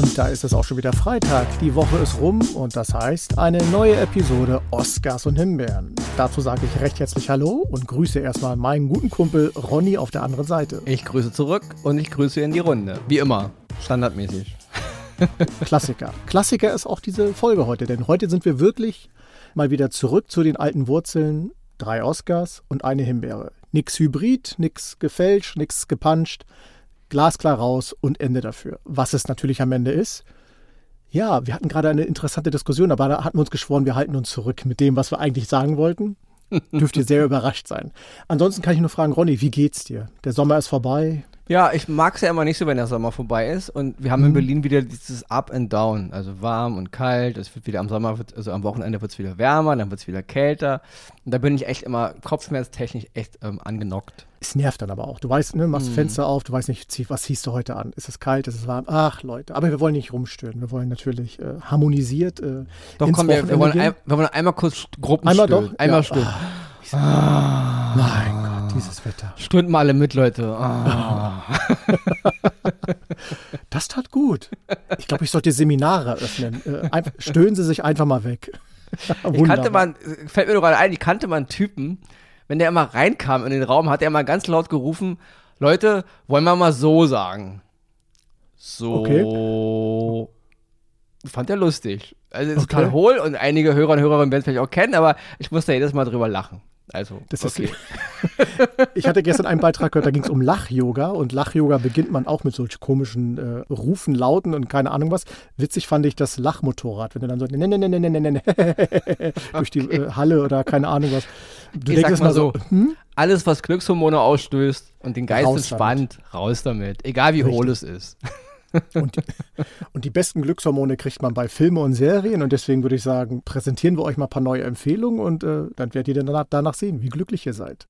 Und da ist es auch schon wieder Freitag. Die Woche ist rum und das heißt eine neue Episode Oscars und Himbeeren. Dazu sage ich recht herzlich Hallo und grüße erstmal meinen guten Kumpel Ronny auf der anderen Seite. Ich grüße zurück und ich grüße in die Runde. Wie immer, standardmäßig. Klassiker. Klassiker ist auch diese Folge heute, denn heute sind wir wirklich mal wieder zurück zu den alten Wurzeln. Drei Oscars und eine Himbeere. Nix Hybrid, nix gefälscht, nix gepanscht glasklar raus und Ende dafür. Was es natürlich am Ende ist. Ja, wir hatten gerade eine interessante Diskussion, aber da hatten wir uns geschworen, wir halten uns zurück mit dem, was wir eigentlich sagen wollten. Dürft ihr sehr überrascht sein. Ansonsten kann ich nur fragen, Ronny, wie geht's dir? Der Sommer ist vorbei. Ja, ich mag es ja immer nicht so, wenn der Sommer vorbei ist. Und wir haben mhm. in Berlin wieder dieses Up and Down. Also warm und kalt. Es wird wieder am Sommer, also am Wochenende wird es wieder wärmer, dann wird es wieder kälter. Und da bin ich echt immer kopfschmerztechnisch echt ähm, angenockt. Es nervt dann aber auch. Du weißt, ne, machst mhm. Fenster auf, du weißt nicht, was ziehst du heute an? Ist es kalt, ist es warm? Ach, Leute. Aber wir wollen nicht rumstören. Wir wollen natürlich äh, harmonisiert. Äh, doch, komm, wir, wir, wollen ein, wir wollen einmal kurz Gruppen Einmal doch? Einmal ja. stören. Ah, ah, mein Gott dieses Wetter. Strömt mal alle mit, Leute. Oh. das tat gut. Ich glaube, ich sollte Seminare öffnen. Äh, stöhnen Sie sich einfach mal weg. ich kannte man, fällt mir nur gerade ein, ich kannte mal einen Typen, wenn der immer reinkam in den Raum, hat er mal ganz laut gerufen, Leute, wollen wir mal so sagen. So. Okay. Fand er lustig. Also, es ist okay. total hohl und einige Hörer und Hörerinnen werden es vielleicht auch kennen, aber ich muss da jedes Mal drüber lachen. Also, das okay. ist. ich hatte gestern einen Beitrag gehört, da ging es um Lach-Yoga und Lach-Yoga beginnt man auch mit solch komischen äh, Rufen, Lauten und keine Ahnung was. Witzig fand ich das Lachmotorrad, wenn du dann so ne, ne, ne, ne, ne, ne, ne, durch die äh, Halle oder keine Ahnung was. Du ich denkst mal so, hm? alles was Glückshormone ausstößt und den Geist raus entspannt, damit. raus damit. Egal wie Richtig. hohl es ist. Und die, und die, besten Glückshormone kriegt man bei Filmen und Serien. Und deswegen würde ich sagen, präsentieren wir euch mal ein paar neue Empfehlungen und äh, dann werdet ihr danach, danach sehen, wie glücklich ihr seid.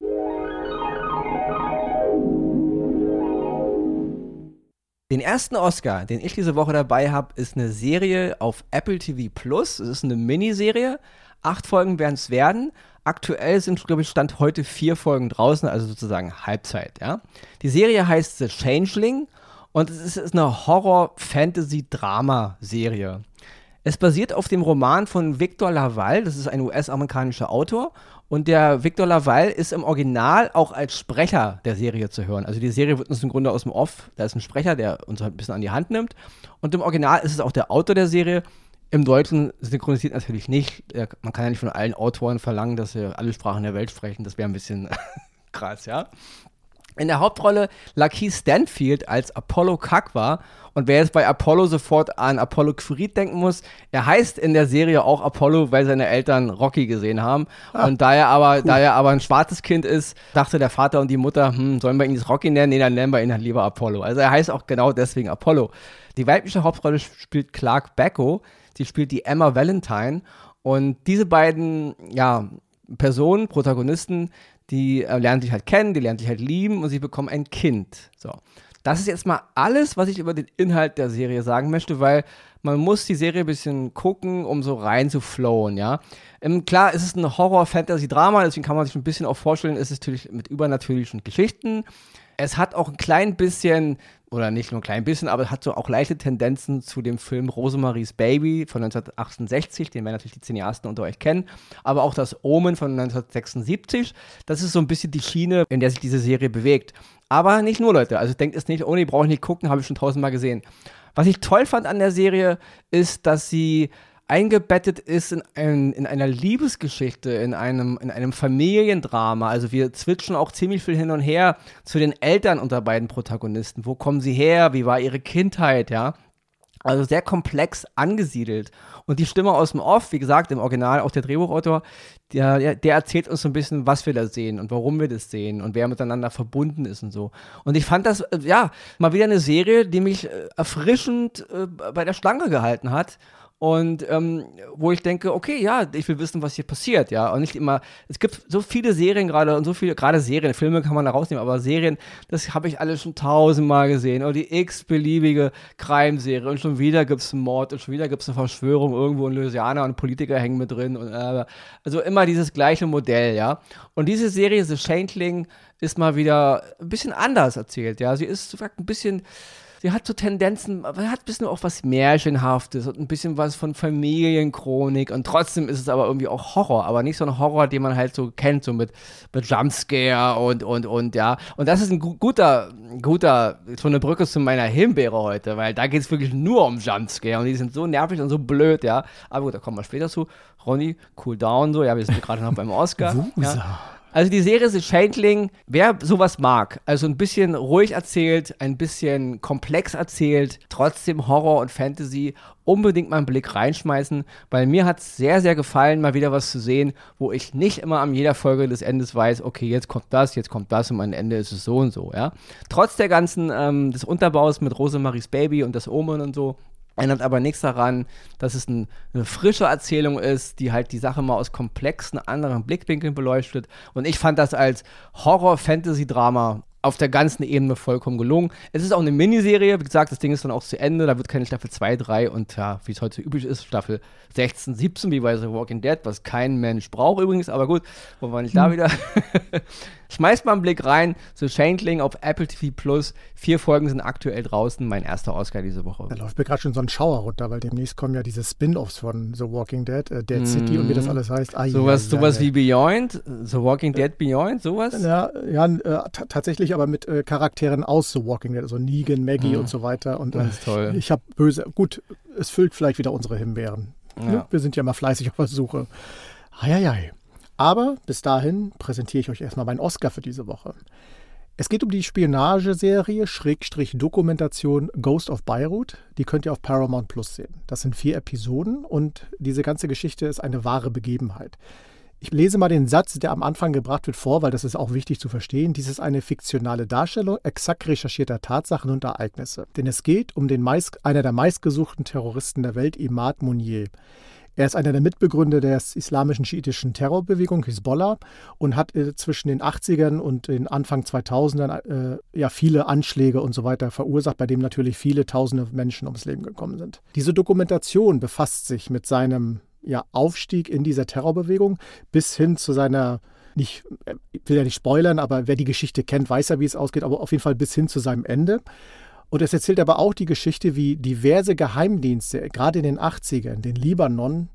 Den ersten Oscar, den ich diese Woche dabei habe, ist eine Serie auf Apple TV Plus. Es ist eine Miniserie. Acht Folgen werden es werden. Aktuell sind, glaube ich, Stand heute vier Folgen draußen, also sozusagen Halbzeit. Ja? Die Serie heißt The Changeling und es ist, eine Horror-Fantasy-Drama-Serie. Es basiert auf dem Roman von Victor Laval, das ist ein US-amerikanischer Autor. Und der Victor Laval ist im Original auch als Sprecher der Serie zu hören. Also die Serie wird uns im Grunde aus dem Off, da ist ein Sprecher, der uns halt ein bisschen an die Hand nimmt. Und im Original ist es auch der Autor der Serie. Im Deutschen synchronisiert natürlich nicht. Man kann ja nicht von allen Autoren verlangen, dass sie alle Sprachen der Welt sprechen. Das wäre ein bisschen krass, ja. In der Hauptrolle Lakeith Stanfield als Apollo Kakwa. Und wer jetzt bei Apollo sofort an Apollo Creed denken muss, er heißt in der Serie auch Apollo, weil seine Eltern Rocky gesehen haben. Ah, und da er, aber, cool. da er aber ein schwarzes Kind ist, dachte der Vater und die Mutter, hm, sollen wir ihn jetzt Rocky nennen? Nee, dann nennen wir ihn halt lieber Apollo. Also er heißt auch genau deswegen Apollo. Die weibliche Hauptrolle spielt Clark Becko. Sie spielt die Emma Valentine. Und diese beiden, ja, Personen, Protagonisten, die äh, lernen sich halt kennen, die lernen sich halt lieben und sie bekommen ein Kind. So. Das ist jetzt mal alles, was ich über den Inhalt der Serie sagen möchte, weil man muss die Serie ein bisschen gucken, um so rein zu flowen, ja. Ähm, klar, es ist ein Horror-Fantasy-Drama, deswegen kann man sich ein bisschen auch vorstellen, es ist natürlich mit übernatürlichen Geschichten. Es hat auch ein klein bisschen oder nicht nur ein klein bisschen, aber hat so auch leichte Tendenzen zu dem Film Rosemaries Baby von 1968, den werden natürlich die Cineasten unter euch kennen, aber auch das Omen von 1976. Das ist so ein bisschen die Schiene, in der sich diese Serie bewegt. Aber nicht nur, Leute. Also denkt es nicht, oh nee, brauche ich nicht gucken, habe ich schon tausendmal gesehen. Was ich toll fand an der Serie, ist, dass sie eingebettet ist in, ein, in einer Liebesgeschichte, in einem, in einem Familiendrama. Also wir switchen auch ziemlich viel hin und her zu den Eltern unter beiden Protagonisten. Wo kommen sie her? Wie war ihre Kindheit? Ja. Also sehr komplex angesiedelt. Und die Stimme aus dem Off, wie gesagt, im Original auch der Drehbuchautor, der, der erzählt uns so ein bisschen, was wir da sehen und warum wir das sehen und wer miteinander verbunden ist und so. Und ich fand das, äh, ja, mal wieder eine Serie, die mich äh, erfrischend äh, bei der Schlange gehalten hat und ähm, wo ich denke, okay, ja, ich will wissen, was hier passiert, ja. Und nicht immer, es gibt so viele Serien gerade und so viele, gerade Serien, Filme kann man da rausnehmen, aber Serien, das habe ich alles schon tausendmal gesehen. Oder die x-beliebige Crime-Serie und schon wieder gibt es einen Mord und schon wieder gibt es eine Verschwörung irgendwo in Louisiana und Politiker hängen mit drin. Und, äh, also immer dieses gleiche Modell, ja. Und diese Serie, The Shankling, ist mal wieder ein bisschen anders erzählt, ja. Sie ist ein bisschen sie hat so Tendenzen, aber hat ein bisschen auch was Märchenhaftes und ein bisschen was von Familienchronik und trotzdem ist es aber irgendwie auch Horror, aber nicht so ein Horror, den man halt so kennt, so mit, mit Jumpscare und, und, und, ja. Und das ist ein guter, guter, so eine Brücke zu meiner Himbeere heute, weil da geht es wirklich nur um Jumpscare und die sind so nervig und so blöd, ja. Aber gut, da kommen wir später zu. Ronny, cool down, so, ja, wir sind gerade noch beim Oscar. ja. Also die Serie The Changeling, wer sowas mag, also ein bisschen ruhig erzählt, ein bisschen komplex erzählt, trotzdem Horror und Fantasy, unbedingt mal einen Blick reinschmeißen, weil mir hat es sehr, sehr gefallen, mal wieder was zu sehen, wo ich nicht immer an jeder Folge des Endes weiß, okay, jetzt kommt das, jetzt kommt das und am Ende ist es so und so, ja. Trotz der ganzen, ähm, des Unterbaus mit Rosemaries Baby und das Omen und so, Ändert aber nichts daran, dass es ein, eine frische Erzählung ist, die halt die Sache mal aus komplexen anderen Blickwinkeln beleuchtet. Und ich fand das als Horror-Fantasy-Drama auf der ganzen Ebene vollkommen gelungen. Es ist auch eine Miniserie, wie gesagt, das Ding ist dann auch zu Ende, da wird keine Staffel 2, 3 und ja, wie es heute üblich ist, Staffel 16, 17, wie bei The Walking Dead, was kein Mensch braucht übrigens, aber gut, wollen wir nicht hm. da wieder. Schmeißt mal einen Blick rein. The Changeling auf Apple TV Plus. Vier Folgen sind aktuell draußen. Mein erster Oscar diese Woche. Da läuft mir gerade schon so ein Schauer runter, weil demnächst kommen ja diese Spin-Offs von The Walking Dead, äh, Dead mm. City und wie das alles heißt. Ah, sowas ja, sowas ja, wie Beyond, The Walking Dead Beyond, sowas? Ja, ja äh, tatsächlich aber mit äh, Charakteren aus The Walking Dead, also Negan, Maggie mm. und so weiter. Und das ist toll. ich habe böse, gut, es füllt vielleicht wieder unsere Himbeeren. Ja. Wir sind ja mal fleißig auf der Suche. Eieiei. Aber bis dahin präsentiere ich euch erstmal meinen Oscar für diese Woche. Es geht um die Spionageserie Schrägstrich Dokumentation Ghost of Beirut. Die könnt ihr auf Paramount Plus sehen. Das sind vier Episoden und diese ganze Geschichte ist eine wahre Begebenheit. Ich lese mal den Satz, der am Anfang gebracht wird, vor, weil das ist auch wichtig zu verstehen. Dies ist eine fiktionale Darstellung exakt recherchierter Tatsachen und Ereignisse. Denn es geht um den meist, einer der meistgesuchten Terroristen der Welt, Imad Mounier. Er ist einer der Mitbegründer der islamischen schiitischen Terrorbewegung Hisbollah und hat äh, zwischen den 80ern und den Anfang 2000ern äh, ja viele Anschläge und so weiter verursacht, bei dem natürlich viele tausende Menschen ums Leben gekommen sind. Diese Dokumentation befasst sich mit seinem ja, Aufstieg in dieser Terrorbewegung bis hin zu seiner nicht, äh, ich will ja nicht spoilern, aber wer die Geschichte kennt, weiß ja, wie es ausgeht, aber auf jeden Fall bis hin zu seinem Ende. Und es erzählt aber auch die Geschichte, wie diverse Geheimdienste, gerade in den 80ern, den Libanon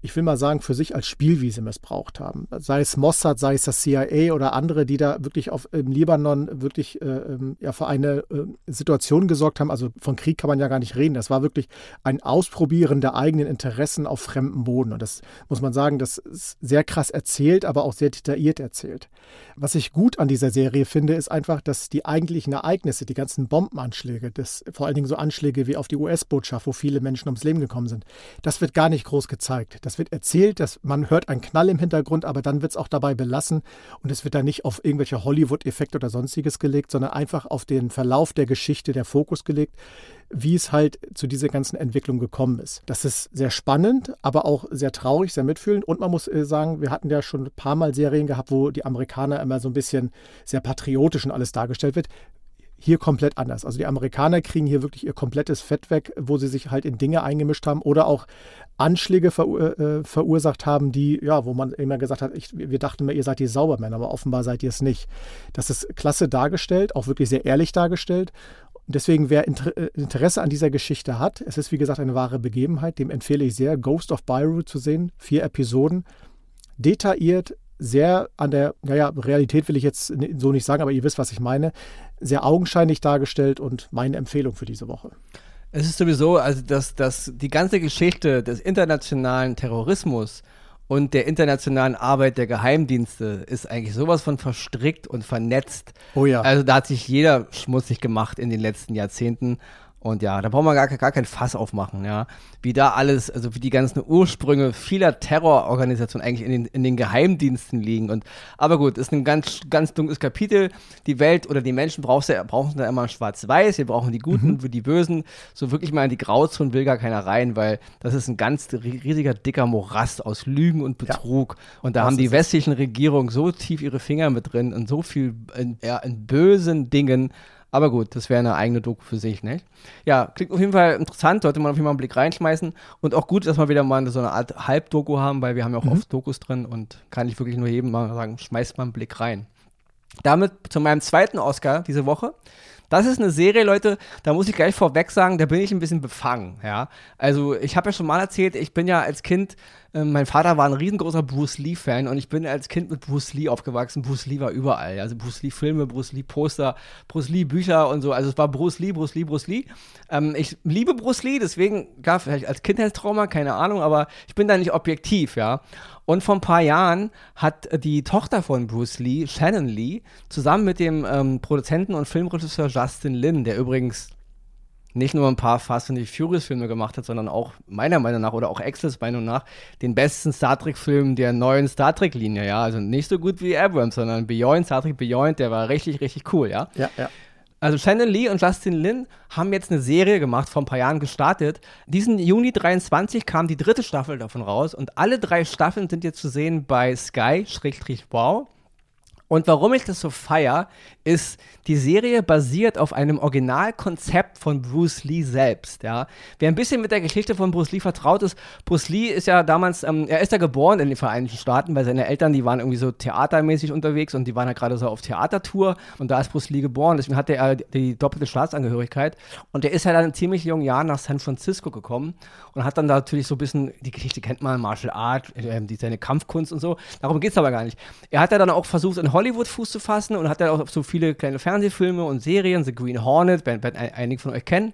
ich will mal sagen, für sich als Spielwiese missbraucht haben. Sei es Mossad, sei es das CIA oder andere, die da wirklich auf, im Libanon wirklich äh, ähm, ja, für eine äh, Situation gesorgt haben. Also von Krieg kann man ja gar nicht reden. Das war wirklich ein Ausprobieren der eigenen Interessen auf fremdem Boden. Und das muss man sagen, das ist sehr krass erzählt, aber auch sehr detailliert erzählt. Was ich gut an dieser Serie finde, ist einfach, dass die eigentlichen Ereignisse, die ganzen Bombenanschläge, das, vor allen Dingen so Anschläge wie auf die US-Botschaft, wo viele Menschen ums Leben gekommen sind, das wird gar nicht groß gezeigt das wird erzählt, dass man hört einen Knall im Hintergrund, aber dann wird es auch dabei belassen und es wird dann nicht auf irgendwelche Hollywood-Effekte oder sonstiges gelegt, sondern einfach auf den Verlauf der Geschichte der Fokus gelegt, wie es halt zu dieser ganzen Entwicklung gekommen ist. Das ist sehr spannend, aber auch sehr traurig, sehr mitfühlend. Und man muss äh, sagen, wir hatten ja schon ein paar Mal Serien gehabt, wo die Amerikaner immer so ein bisschen sehr patriotisch und alles dargestellt wird hier komplett anders. Also die Amerikaner kriegen hier wirklich ihr komplettes Fett weg, wo sie sich halt in Dinge eingemischt haben oder auch Anschläge verur äh, verursacht haben, die, ja, wo man immer gesagt hat, ich, wir dachten immer, ihr seid die Saubermänner, aber offenbar seid ihr es nicht. Das ist klasse dargestellt, auch wirklich sehr ehrlich dargestellt. Deswegen, wer äh, Interesse an dieser Geschichte hat, es ist wie gesagt eine wahre Begebenheit, dem empfehle ich sehr, Ghost of Beirut zu sehen. Vier Episoden, detailliert, sehr an der, naja, Realität will ich jetzt so nicht sagen, aber ihr wisst, was ich meine, sehr augenscheinlich dargestellt und meine Empfehlung für diese Woche. Es ist sowieso, also dass, dass die ganze Geschichte des internationalen Terrorismus und der internationalen Arbeit der Geheimdienste ist eigentlich sowas von verstrickt und vernetzt. Oh ja. Also da hat sich jeder schmutzig gemacht in den letzten Jahrzehnten. Und ja, da brauchen wir gar, gar kein Fass aufmachen, ja. Wie da alles, also wie die ganzen Ursprünge vieler Terrororganisationen eigentlich in den, in den Geheimdiensten liegen. Und, aber gut, ist ein ganz, ganz dunkles Kapitel. Die Welt oder die Menschen brauchst du, brauchen da immer schwarz-weiß. Wir brauchen die Guten, mhm. die Bösen. So wirklich mal in die Grauzone will gar keiner rein, weil das ist ein ganz riesiger, dicker Morast aus Lügen und Betrug. Ja. Und da das haben die westlichen Regierungen so tief ihre Finger mit drin und so viel in, ja, in bösen Dingen aber gut, das wäre eine eigene Doku für sich, nicht? Ja, klingt auf jeden Fall interessant, sollte man auf jeden Fall einen Blick reinschmeißen. Und auch gut, dass wir wieder mal so eine Art Halbdoku haben, weil wir haben ja auch mhm. oft Dokus drin und kann ich wirklich nur jedem mal sagen, schmeißt mal einen Blick rein. Damit zu meinem zweiten Oscar diese Woche. Das ist eine Serie, Leute, da muss ich gleich vorweg sagen, da bin ich ein bisschen befangen, ja. Also ich habe ja schon mal erzählt, ich bin ja als Kind, mein Vater war ein riesengroßer Bruce Lee-Fan und ich bin als Kind mit Bruce Lee aufgewachsen. Bruce Lee war überall, also Bruce Lee-Filme, Bruce Lee-Poster, Bruce Lee-Bücher und so. Also es war Bruce Lee, Bruce Lee, Bruce Lee. Ähm, ich liebe Bruce Lee, deswegen, gab vielleicht als Kindheitstrauma, keine Ahnung, aber ich bin da nicht objektiv, ja. Und vor ein paar Jahren hat die Tochter von Bruce Lee, Shannon Lee, zusammen mit dem ähm, Produzenten und Filmregisseur Justin Lin, der übrigens nicht nur ein paar Fast and the Furious Filme gemacht hat, sondern auch meiner Meinung nach oder auch Access Meinung nach den besten Star Trek Film der neuen Star Trek Linie, ja, also nicht so gut wie Abrams, sondern Beyond Star Trek Beyond, der war richtig richtig cool, ja. Ja, ja. Also Shannon Lee und Justin Lin haben jetzt eine Serie gemacht, vor ein paar Jahren gestartet. Diesen Juni 23 kam die dritte Staffel davon raus und alle drei Staffeln sind jetzt zu sehen bei Sky-Wow. Und warum ich das so feier, ist, die Serie basiert auf einem Originalkonzept von Bruce Lee selbst. Ja. Wer ein bisschen mit der Geschichte von Bruce Lee vertraut ist, Bruce Lee ist ja damals, ähm, er ist ja geboren in den Vereinigten Staaten, weil seine Eltern, die waren irgendwie so theatermäßig unterwegs und die waren ja gerade so auf Theatertour und da ist Bruce Lee geboren, deswegen hatte er die doppelte Staatsangehörigkeit und er ist ja dann in ziemlich jungen Jahren nach San Francisco gekommen und hat dann da natürlich so ein bisschen, die Geschichte kennt man, Martial Art, äh, die, seine Kampfkunst und so, darum geht es aber gar nicht. Er hat ja dann auch versucht, in Hollywood Fuß zu fassen und hat ja auch so viele kleine Fernsehfilme und Serien, The Green Hornet, werden einige von euch kennen.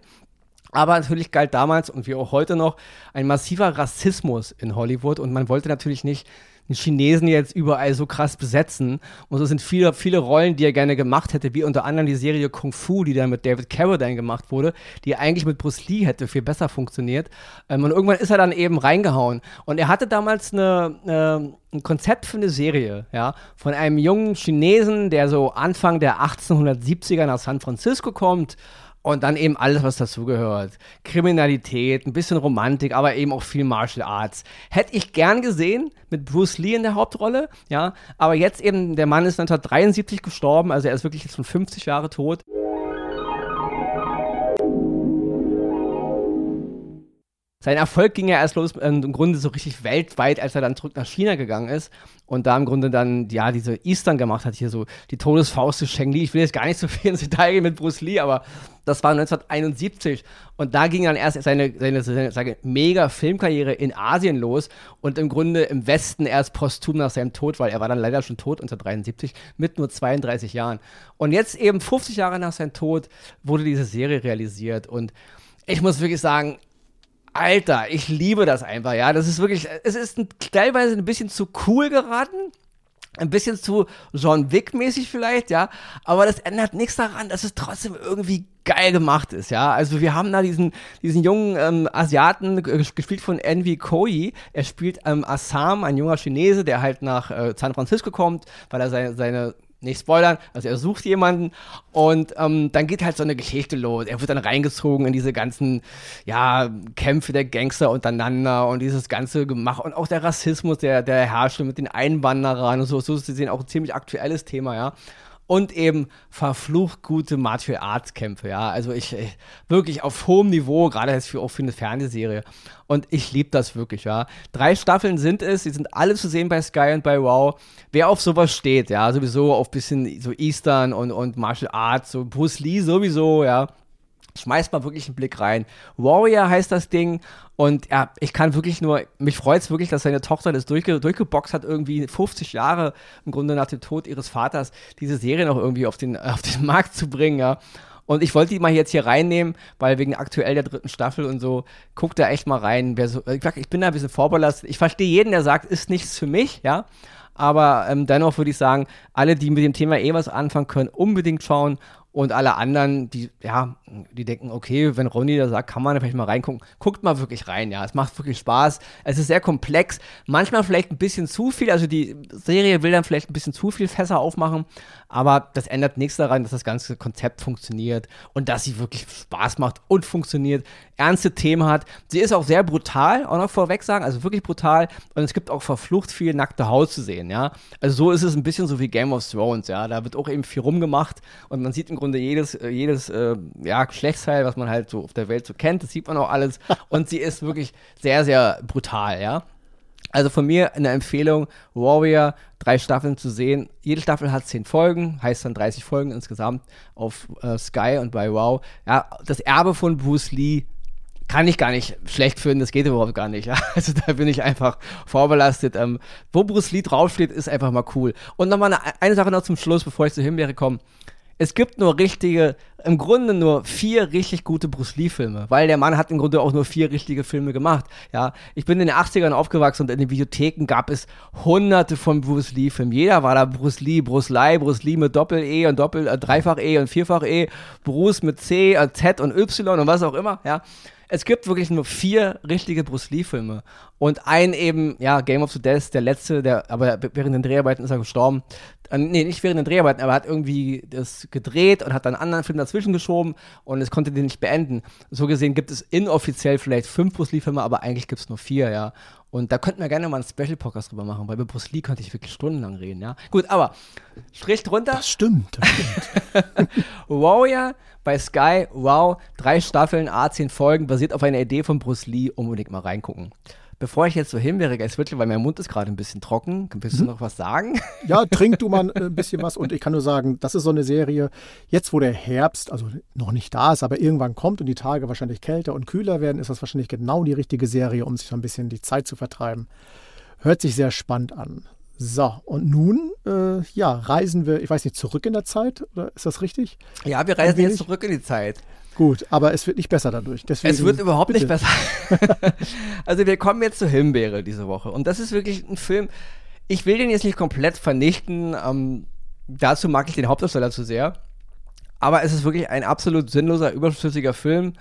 Aber natürlich galt damals und wie auch heute noch ein massiver Rassismus in Hollywood und man wollte natürlich nicht den Chinesen jetzt überall so krass besetzen. Und so sind viele, viele Rollen, die er gerne gemacht hätte, wie unter anderem die Serie Kung Fu, die dann mit David Carradine gemacht wurde, die eigentlich mit Bruce Lee hätte viel besser funktioniert. Ähm, und irgendwann ist er dann eben reingehauen. Und er hatte damals eine, eine ein Konzept für eine Serie, ja, von einem jungen Chinesen, der so Anfang der 1870er nach San Francisco kommt, und dann eben alles, was dazugehört. Kriminalität, ein bisschen Romantik, aber eben auch viel Martial Arts. Hätte ich gern gesehen mit Bruce Lee in der Hauptrolle, ja. Aber jetzt eben, der Mann ist 1973 gestorben, also er ist wirklich jetzt schon 50 Jahre tot. Sein Erfolg ging ja erst los ähm, im Grunde so richtig weltweit, als er dann zurück nach China gegangen ist und da im Grunde dann, ja, diese Eastern gemacht hat, hier so die Todesfaust zu Sheng Li. Ich will jetzt gar nicht so viel ins Detail gehen mit Bruce Lee, aber das war 1971 und da ging dann erst seine, seine, seine, seine mega Filmkarriere in Asien los und im Grunde im Westen erst posthum nach seinem Tod, weil er war dann leider schon tot 1973 mit nur 32 Jahren. Und jetzt eben 50 Jahre nach seinem Tod wurde diese Serie realisiert und ich muss wirklich sagen, Alter, ich liebe das einfach, ja. Das ist wirklich, es ist ein, teilweise ein bisschen zu cool geraten. Ein bisschen zu John Wick-mäßig vielleicht, ja. Aber das ändert nichts daran, dass es trotzdem irgendwie geil gemacht ist, ja. Also wir haben da diesen, diesen jungen ähm, Asiaten, gespielt von Envy Koi. Er spielt ähm, Assam, ein junger Chinese, der halt nach äh, San Francisco kommt, weil er seine, seine nicht spoilern, also er sucht jemanden und ähm, dann geht halt so eine Geschichte los. Er wird dann reingezogen in diese ganzen, ja, Kämpfe der Gangster untereinander und dieses ganze Gemach und auch der Rassismus, der, der herrscht mit den Einwanderern und so, so ist sehen auch ein ziemlich aktuelles Thema, ja und eben verflucht gute Martial Arts Kämpfe, ja. Also ich, ich äh, wirklich auf hohem Niveau, gerade jetzt für, auch für eine Fernsehserie. Und ich liebe das wirklich, ja. Drei Staffeln sind es, die sind alle zu sehen bei Sky und bei Wow. Wer auf sowas steht, ja, sowieso auf bisschen so Eastern und, und Martial Arts, so Bruce Lee sowieso, ja schmeißt mal wirklich einen Blick rein. Warrior heißt das Ding und ja, ich kann wirklich nur, mich freut es wirklich, dass seine Tochter das durchge durchgeboxt hat, irgendwie 50 Jahre im Grunde nach dem Tod ihres Vaters, diese Serie noch irgendwie auf den, auf den Markt zu bringen, ja. Und ich wollte die mal jetzt hier reinnehmen, weil wegen aktuell der dritten Staffel und so, guckt da echt mal rein. Wer so, ich bin da ein bisschen vorbelastet. Ich verstehe jeden, der sagt, ist nichts für mich, ja. Aber ähm, dennoch würde ich sagen, alle, die mit dem Thema eh was anfangen können, unbedingt schauen. Und alle anderen, die, ja, die denken, okay, wenn Ronny da sagt, kann man da vielleicht mal reingucken. Guckt mal wirklich rein, ja. Es macht wirklich Spaß. Es ist sehr komplex. Manchmal vielleicht ein bisschen zu viel. Also die Serie will dann vielleicht ein bisschen zu viel Fässer aufmachen. Aber das ändert nichts daran, dass das ganze Konzept funktioniert und dass sie wirklich Spaß macht und funktioniert. Ernste Themen hat. Sie ist auch sehr brutal, auch noch vorweg sagen. Also wirklich brutal. Und es gibt auch verflucht viel nackte Haut zu sehen, ja. Also so ist es ein bisschen so wie Game of Thrones, ja. Da wird auch eben viel rumgemacht und man sieht im Grunde jedes, äh, jedes äh, ja, Geschlechtsteil, was man halt so auf der Welt so kennt, das sieht man auch alles. Und sie ist wirklich sehr, sehr brutal, ja. Also von mir eine Empfehlung, Warrior, drei Staffeln zu sehen. Jede Staffel hat zehn Folgen, heißt dann 30 Folgen insgesamt auf äh, Sky und bei Wow. Ja, das Erbe von Bruce Lee kann ich gar nicht schlecht finden, das geht überhaupt gar nicht. Ja. Also da bin ich einfach vorbelastet. Ähm, wo Bruce Lee draufsteht, ist einfach mal cool. Und nochmal eine, eine Sache noch zum Schluss, bevor ich zu Himbeere komme es gibt nur richtige, im Grunde nur vier richtig gute Bruce Lee-Filme, weil der Mann hat im Grunde auch nur vier richtige Filme gemacht. Ja, ich bin in den 80ern aufgewachsen und in den Videotheken gab es hunderte von Bruce Lee-Filmen. Jeder war da Bruce Lee, Bruce Lee, Bruce Lee mit Doppel-E und Doppel, äh, Dreifach-E und Vierfach-E, Bruce mit C, äh, Z und Y und was auch immer, ja es gibt wirklich nur vier richtige Bruce Lee-Filme. Und ein eben, ja, Game of the Death, der letzte, der, aber während den Dreharbeiten ist er gestorben. Äh, nee, nicht während den Dreharbeiten, aber er hat irgendwie das gedreht und hat dann einen anderen Film dazwischen geschoben und es konnte den nicht beenden. So gesehen gibt es inoffiziell vielleicht fünf Bruce Lee-Filme, aber eigentlich gibt es nur vier, ja. Und da könnten wir gerne mal einen Special-Podcast drüber machen, weil bei Bruce Lee könnte ich wirklich stundenlang reden, ja. Gut, aber Strich drunter. Das stimmt, das stimmt. Warrior bei Sky, wow, drei Staffeln, A10 Folgen, basiert auf einer Idee von Bruce Lee, unbedingt mal reingucken. Bevor ich jetzt so hinwäre, es wird, weil mein Mund ist gerade ein bisschen trocken, willst du mhm. noch was sagen? Ja, trink du mal ein bisschen was und ich kann nur sagen, das ist so eine Serie, jetzt wo der Herbst, also noch nicht da ist, aber irgendwann kommt und die Tage wahrscheinlich kälter und kühler werden, ist das wahrscheinlich genau die richtige Serie, um sich so ein bisschen die Zeit zu vertreiben. Hört sich sehr spannend an. So, und nun, äh, ja, reisen wir, ich weiß nicht, zurück in der Zeit, oder ist das richtig? Ja, wir reisen jetzt zurück in die Zeit. Gut, aber es wird nicht besser dadurch. Deswegen, es wird überhaupt bitte. nicht besser. also wir kommen jetzt zu Himbeere diese Woche. Und das ist wirklich ein Film, ich will den jetzt nicht komplett vernichten. Ähm, dazu mag ich den Hauptdarsteller zu sehr. Aber es ist wirklich ein absolut sinnloser, überflüssiger Film.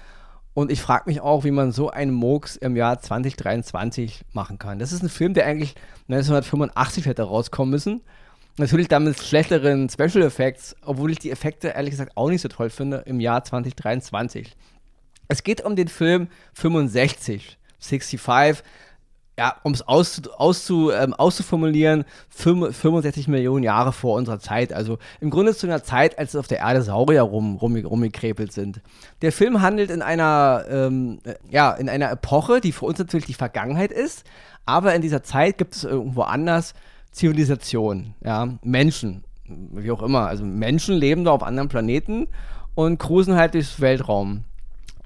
Und ich frage mich auch, wie man so einen Murks im Jahr 2023 machen kann. Das ist ein Film, der eigentlich 1985 hätte rauskommen müssen. Natürlich dann mit schlechteren Special Effects, obwohl ich die Effekte ehrlich gesagt auch nicht so toll finde im Jahr 2023. Es geht um den Film 65, 65, ja, um es auszu, auszu, ähm, auszuformulieren, 65 Millionen Jahre vor unserer Zeit. Also im Grunde zu einer Zeit, als auf der Erde Saurier rum, rum, rumgekrepelt sind. Der Film handelt in einer, ähm, ja, in einer Epoche, die für uns natürlich die Vergangenheit ist, aber in dieser Zeit gibt es irgendwo anders Zivilisation, ja, Menschen, wie auch immer. Also Menschen leben da auf anderen Planeten und cruisen halt durchs Weltraum.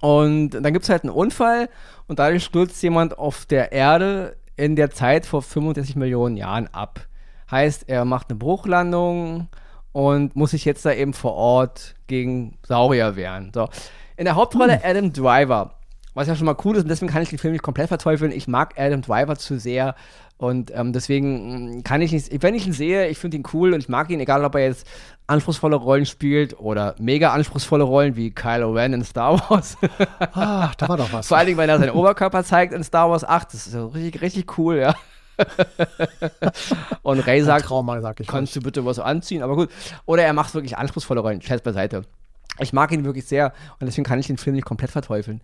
Und dann gibt es halt einen Unfall und dadurch stürzt jemand auf der Erde in der Zeit vor 35 Millionen Jahren ab. Heißt, er macht eine Bruchlandung und muss sich jetzt da eben vor Ort gegen Saurier wehren. So. In der Hauptrolle hm. Adam Driver, was ja schon mal cool ist und deswegen kann ich den Film nicht komplett verteufeln. Ich mag Adam Driver zu sehr und ähm, deswegen mm, kann ich nicht, wenn ich ihn sehe, ich finde ihn cool und ich mag ihn, egal ob er jetzt anspruchsvolle Rollen spielt oder mega anspruchsvolle Rollen wie Kylo Ren in Star Wars. Ach, da war doch was. Vor allen Dingen, wenn er seinen Oberkörper zeigt in Star Wars 8, das ist ja richtig, richtig cool, ja. und Ray sagt, Trauma, sag ich kannst du bitte was anziehen? Aber gut. Oder er macht wirklich anspruchsvolle Rollen. Scherz beiseite. Ich mag ihn wirklich sehr und deswegen kann ich den Film nicht komplett verteufeln.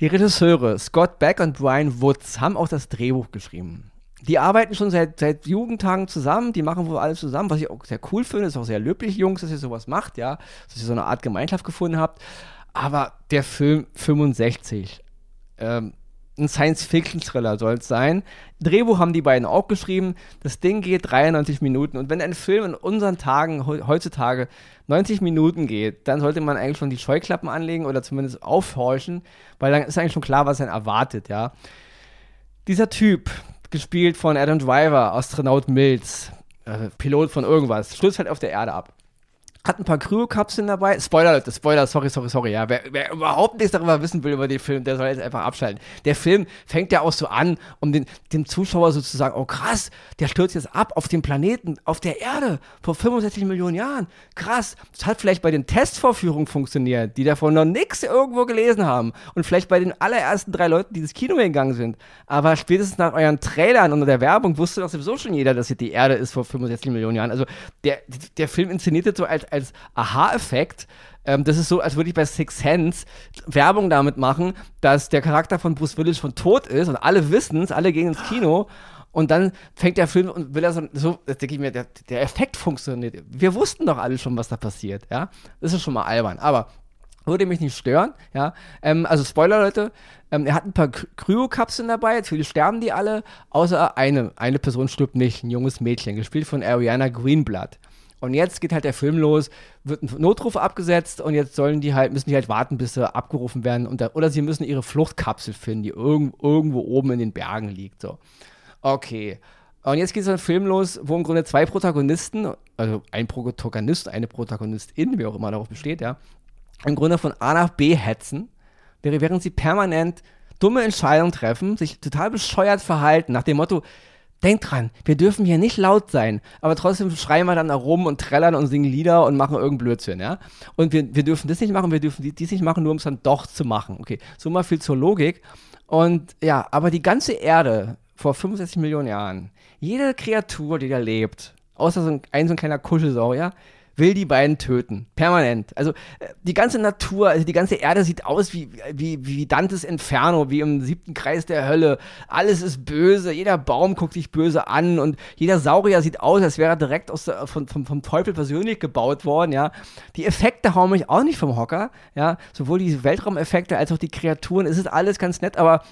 Die Regisseure Scott Beck und Brian Woods haben auch das Drehbuch geschrieben. Die arbeiten schon seit, seit Jugendtagen zusammen, die machen wohl alles zusammen, was ich auch sehr cool finde. Ist auch sehr löblich, Jungs, dass ihr sowas macht, ja, dass ihr so eine Art Gemeinschaft gefunden habt. Aber der Film 65, ähm, ein Science-Fiction-Thriller soll es sein. Drehbuch haben die beiden auch geschrieben. Das Ding geht 93 Minuten. Und wenn ein Film in unseren Tagen heutzutage 90 Minuten geht, dann sollte man eigentlich schon die Scheuklappen anlegen oder zumindest aufhorchen, weil dann ist eigentlich schon klar, was einen erwartet, ja. Dieser Typ, gespielt von Adam Driver, Astronaut Mills, äh, Pilot von irgendwas, stürzt halt auf der Erde ab hat ein paar Kryokapseln dabei. Spoiler, Leute, Spoiler, sorry, sorry, sorry. Ja, wer, wer, überhaupt nichts darüber wissen will über den Film, der soll jetzt einfach abschalten. Der Film fängt ja auch so an, um den, dem Zuschauer sozusagen, oh krass, der stürzt jetzt ab auf dem Planeten, auf der Erde, vor 65 Millionen Jahren. Krass. Das hat vielleicht bei den Testvorführungen funktioniert, die davon noch nichts irgendwo gelesen haben. Und vielleicht bei den allerersten drei Leuten, die ins Kino gegangen sind. Aber spätestens nach euren Trailern und der Werbung wusste doch sowieso schon jeder, dass hier die Erde ist vor 65 Millionen Jahren. Also der, der Film inszeniert so als als Aha-Effekt. Ähm, das ist so, als würde ich bei Six Sense Werbung damit machen, dass der Charakter von Bruce Willis schon tot ist und alle wissen es, alle gehen ins Kino. Und dann fängt der Film und will er so, so denke ich mir, der, der Effekt funktioniert. Wir wussten doch alle schon, was da passiert, ja. Das ist schon mal albern. Aber Würde mich nicht stören, ja. Ähm, also Spoiler, Leute, ähm, er hat ein paar Kryokapseln dabei, natürlich sterben die alle, außer eine. Eine Person stirbt nicht, ein junges Mädchen, gespielt von Ariana Greenblatt. Und jetzt geht halt der Film los, wird ein Notruf abgesetzt und jetzt sollen die halt, müssen die halt warten, bis sie abgerufen werden. Und da, oder sie müssen ihre Fluchtkapsel finden, die irgend, irgendwo oben in den Bergen liegt. So. Okay. Und jetzt geht so ein Film los, wo im Grunde zwei Protagonisten, also ein Protagonist, eine Protagonistin, wie auch immer darauf besteht, ja, im Grunde von A nach B hetzen, während sie permanent dumme Entscheidungen treffen, sich total bescheuert verhalten, nach dem Motto, denkt dran, wir dürfen hier nicht laut sein, aber trotzdem schreien wir dann da rum und trällern und singen Lieder und machen irgendeinen Blödsinn, ja. Und wir, wir dürfen das nicht machen, wir dürfen dies nicht machen, nur um es dann doch zu machen. Okay, so mal viel zur Logik. Und ja, aber die ganze Erde vor 65 Millionen Jahren, jede Kreatur, die da lebt, außer so ein, ein so ein kleiner Kuschelsaurier, will die beiden töten. Permanent. Also äh, die ganze Natur, also die ganze Erde sieht aus wie, wie, wie Dantes Inferno, wie im siebten Kreis der Hölle. Alles ist böse, jeder Baum guckt sich böse an und jeder Saurier sieht aus, als wäre er direkt aus der, von, vom, vom Teufel persönlich gebaut worden, ja. Die Effekte hauen mich auch nicht vom Hocker, ja. Sowohl die Weltraumeffekte als auch die Kreaturen, es ist alles ganz nett, aber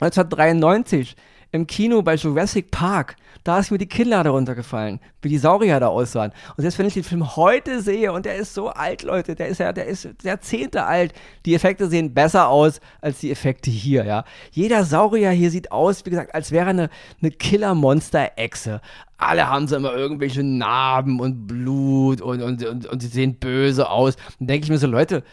1993 im Kino bei Jurassic Park, da ist mir die Kinnlade runtergefallen, wie die Saurier da aussahen. Und selbst wenn ich den Film heute sehe, und der ist so alt, Leute, der ist ja, der ist Jahrzehnte alt, die Effekte sehen besser aus als die Effekte hier, ja. Jeder Saurier hier sieht aus, wie gesagt, als wäre eine, eine Killer-Monster-Echse. Alle haben so immer irgendwelche Narben und Blut und, und, und, und sie sehen böse aus. Dann denke ich mir so, Leute,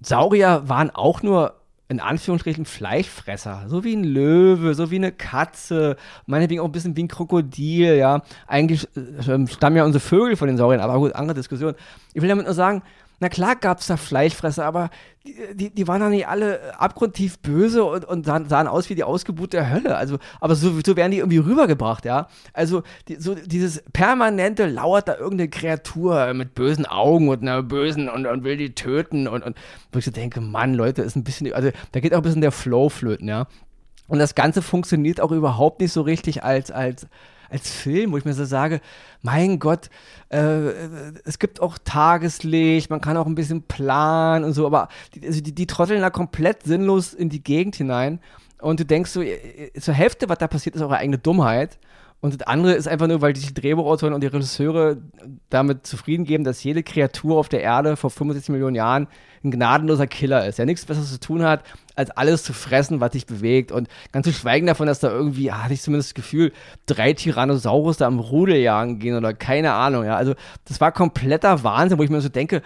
Saurier waren auch nur in Anführungsstrichen Fleischfresser, so wie ein Löwe, so wie eine Katze, meinetwegen auch ein bisschen wie ein Krokodil, ja. Eigentlich äh, stammen ja unsere Vögel von den Sauriern, aber gut, andere Diskussion. Ich will damit nur sagen, na klar gab es da Fleischfresser, aber die, die, die, waren doch nicht alle abgrundtief böse und, und sahen, sahen, aus wie die Ausgeburt der Hölle. Also, aber so, so werden die irgendwie rübergebracht, ja. Also die, so dieses permanente lauert da irgendeine Kreatur mit bösen Augen und einer bösen und, und will die töten und, und wo ich so denke, Mann, Leute, ist ein bisschen, also da geht auch ein bisschen der Flow flöten, ja. Und das Ganze funktioniert auch überhaupt nicht so richtig als, als, als Film, wo ich mir so sage, mein Gott, äh, es gibt auch Tageslicht, man kann auch ein bisschen planen und so, aber die, also die, die trotteln da komplett sinnlos in die Gegend hinein. Und du denkst so, zur Hälfte, was da passiert, ist eure eigene Dummheit. Und das andere ist einfach nur, weil die Drehbuchautoren und die Regisseure damit zufrieden geben, dass jede Kreatur auf der Erde vor 65 Millionen Jahren ein gnadenloser Killer ist, der nichts Besseres zu tun hat, als alles zu fressen, was sich bewegt. Und ganz zu schweigen davon, dass da irgendwie, hatte ich zumindest das Gefühl, drei Tyrannosaurus da am Rudel jagen gehen oder keine Ahnung. Ja, also das war kompletter Wahnsinn, wo ich mir so denke,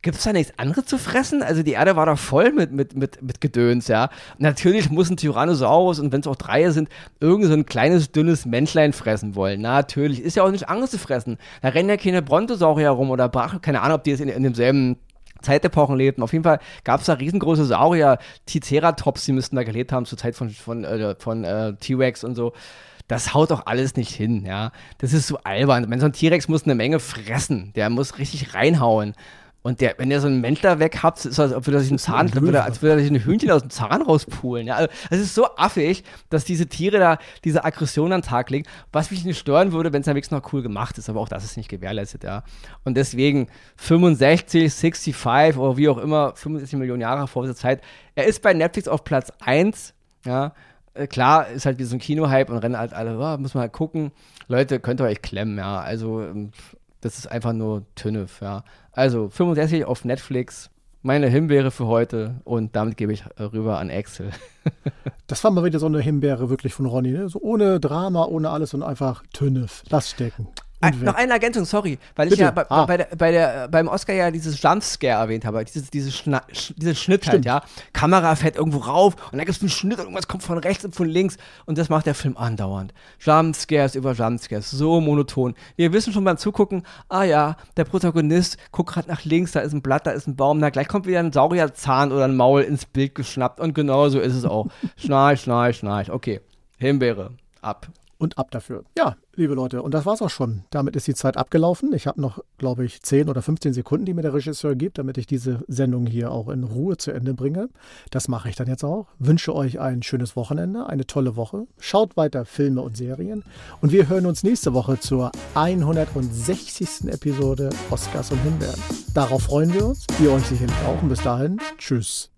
Gibt es da nichts anderes zu fressen? Also die Erde war doch voll mit, mit, mit, mit Gedöns, ja. Natürlich muss ein Tyrannosaurus und wenn es auch drei sind, irgend so ein kleines, dünnes Menschlein fressen wollen. Natürlich. Ist ja auch nicht Angst zu fressen. Da rennen ja keine Brontosaurier herum oder Brach, keine Ahnung, ob die jetzt in, in demselben Zeitepochen lebten. Auf jeden Fall gab es da riesengroße Saurier, Triceratops, die müssten da gelebt haben zur Zeit von, von, äh, von äh, T-Rex und so das haut doch alles nicht hin, ja. Das ist so albern. Wenn so ein T-Rex muss eine Menge fressen, der muss richtig reinhauen. Und der, wenn der so einen Mäntler weg hat, ist das, als würde er sich einen Zahn, würde, als würde er sich ein Hühnchen aus dem Zahn rauspulen. Ja, also, es ist so affig, dass diese Tiere da diese Aggression an den Tag legen, was mich nicht stören würde, wenn es am wenigstens noch cool gemacht ist, aber auch das ist nicht gewährleistet, ja. Und deswegen 65, 65 oder wie auch immer, 65 Millionen Jahre vor dieser Zeit. Er ist bei Netflix auf Platz 1, ja. Äh, klar, ist halt wie so ein Kino-Hype und rennen halt alle, oh, muss man halt gucken. Leute, könnt ihr euch klemmen, ja. Also, ähm, das ist einfach nur Tünnef, ja. Also 65 auf Netflix, meine Himbeere für heute und damit gebe ich äh, rüber an Axel. das war mal wieder so eine Himbeere wirklich von Ronny, ne? So ohne Drama, ohne alles und einfach Tünnef. Lass stecken. Ein, noch eine Ergänzung, sorry, weil Bitte? ich ja bei, ah. bei, der, bei der, beim Oscar ja dieses Jumpscare erwähnt habe, dieses, dieses, Schna dieses Schnitt halt, Stimmt. halt, ja. Kamera fährt irgendwo rauf und dann gibt es einen Schnitt und irgendwas kommt von rechts und von links und das macht der Film andauernd. Jumpscares über Jumpscares, so monoton. Wir wissen schon beim Zugucken, ah ja, der Protagonist guckt gerade nach links, da ist ein Blatt, da ist ein Baum, na gleich kommt wieder ein Saurierzahn oder ein Maul ins Bild geschnappt und genau so ist es auch. schnarch, schnarch, schnarch. Okay, Himbeere, ab. Und ab dafür. Ja, liebe Leute, und das war's auch schon. Damit ist die Zeit abgelaufen. Ich habe noch, glaube ich, 10 oder 15 Sekunden, die mir der Regisseur gibt, damit ich diese Sendung hier auch in Ruhe zu Ende bringe. Das mache ich dann jetzt auch. Wünsche euch ein schönes Wochenende, eine tolle Woche. Schaut weiter Filme und Serien. Und wir hören uns nächste Woche zur 160. Episode Oscars und Himbeeren. Darauf freuen wir uns. Ihr euch sicherlich auch. Und bis dahin, tschüss.